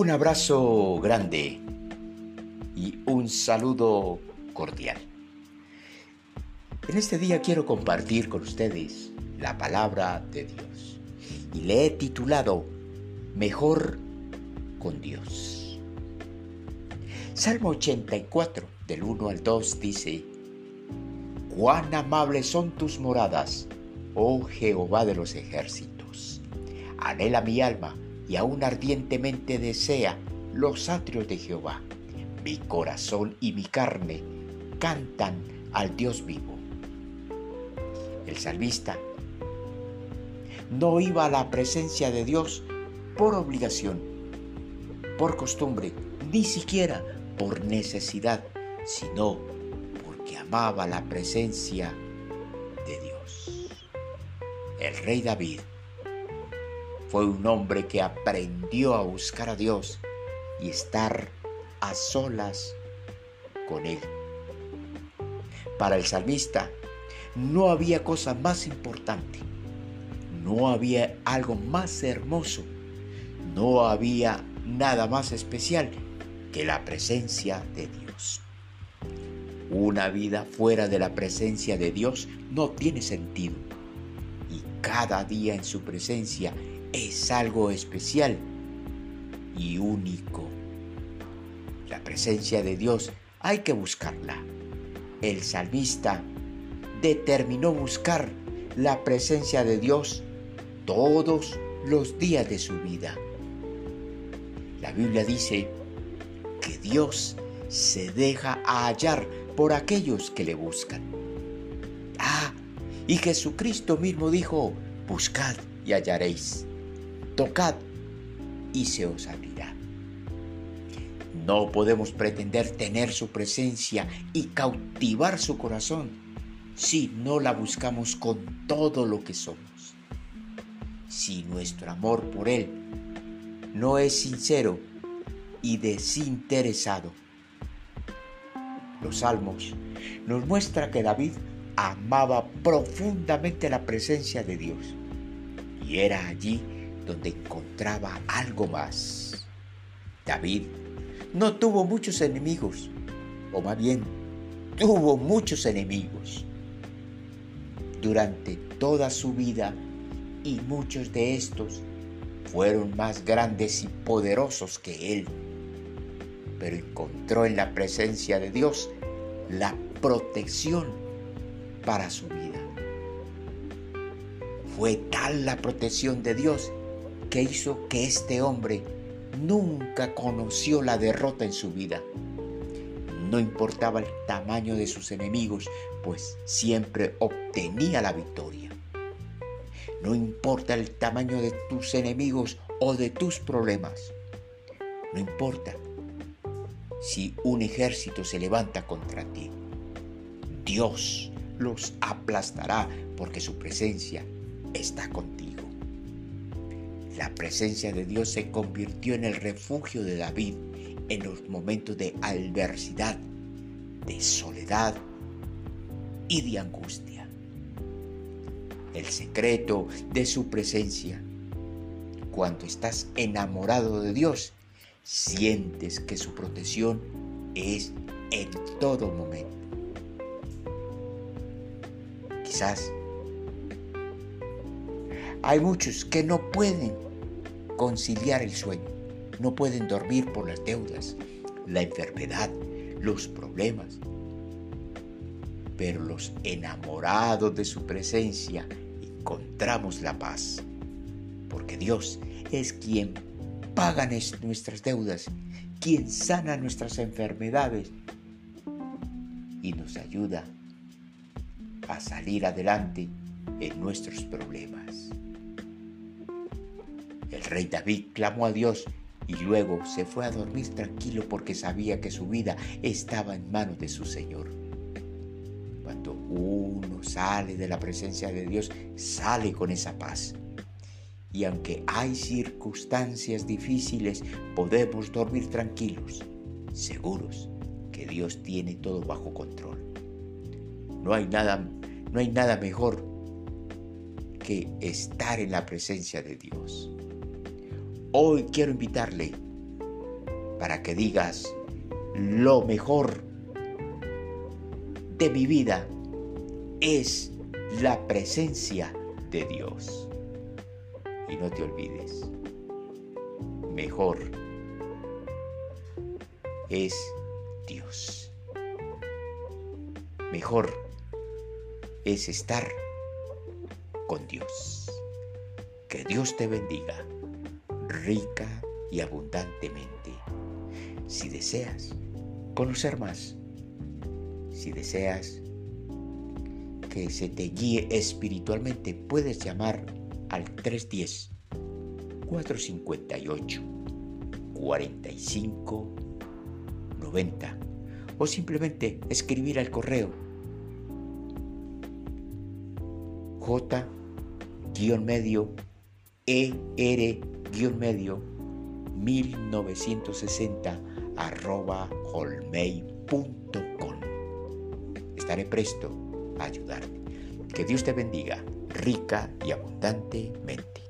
Un abrazo grande y un saludo cordial. En este día quiero compartir con ustedes la palabra de Dios y le he titulado Mejor con Dios. Salmo 84 del 1 al 2 dice, Cuán amables son tus moradas, oh Jehová de los ejércitos. Anhela mi alma y aún ardientemente desea los atrios de Jehová. Mi corazón y mi carne cantan al Dios vivo. El salmista no iba a la presencia de Dios por obligación, por costumbre, ni siquiera por necesidad, sino porque amaba la presencia de Dios. El rey David fue un hombre que aprendió a buscar a Dios y estar a solas con Él. Para el salmista no había cosa más importante, no había algo más hermoso, no había nada más especial que la presencia de Dios. Una vida fuera de la presencia de Dios no tiene sentido y cada día en su presencia es algo especial y único. La presencia de Dios hay que buscarla. El salmista determinó buscar la presencia de Dios todos los días de su vida. La Biblia dice que Dios se deja hallar por aquellos que le buscan. Ah, y Jesucristo mismo dijo, buscad y hallaréis tocad y se os abrirá. No podemos pretender tener su presencia y cautivar su corazón si no la buscamos con todo lo que somos. Si nuestro amor por Él no es sincero y desinteresado. Los salmos nos muestra que David amaba profundamente la presencia de Dios y era allí donde encontraba algo más. David no tuvo muchos enemigos, o más bien, tuvo muchos enemigos. Durante toda su vida y muchos de estos fueron más grandes y poderosos que él. Pero encontró en la presencia de Dios la protección para su vida. Fue tal la protección de Dios que hizo que este hombre nunca conoció la derrota en su vida. No importaba el tamaño de sus enemigos, pues siempre obtenía la victoria. No importa el tamaño de tus enemigos o de tus problemas. No importa si un ejército se levanta contra ti. Dios los aplastará porque su presencia está contigo. La presencia de Dios se convirtió en el refugio de David en los momentos de adversidad, de soledad y de angustia. El secreto de su presencia. Cuando estás enamorado de Dios, sientes que su protección es en todo momento. Quizás hay muchos que no pueden conciliar el sueño. No pueden dormir por las deudas, la enfermedad, los problemas. Pero los enamorados de su presencia encontramos la paz. Porque Dios es quien paga nuestras deudas, quien sana nuestras enfermedades y nos ayuda a salir adelante en nuestros problemas. El rey David clamó a Dios y luego se fue a dormir tranquilo porque sabía que su vida estaba en manos de su Señor. Cuando uno sale de la presencia de Dios, sale con esa paz. Y aunque hay circunstancias difíciles, podemos dormir tranquilos, seguros que Dios tiene todo bajo control. No hay nada, no hay nada mejor que estar en la presencia de Dios. Hoy quiero invitarle para que digas lo mejor de mi vida es la presencia de Dios. Y no te olvides, mejor es Dios. Mejor es estar con Dios. Que Dios te bendiga rica y abundantemente. Si deseas conocer más, si deseas que se te guíe espiritualmente, puedes llamar al 310 458 45 90 o simplemente escribir al correo j-medio er-medio 1960 arroba Estaré presto a ayudarte. Que Dios te bendiga rica y abundantemente.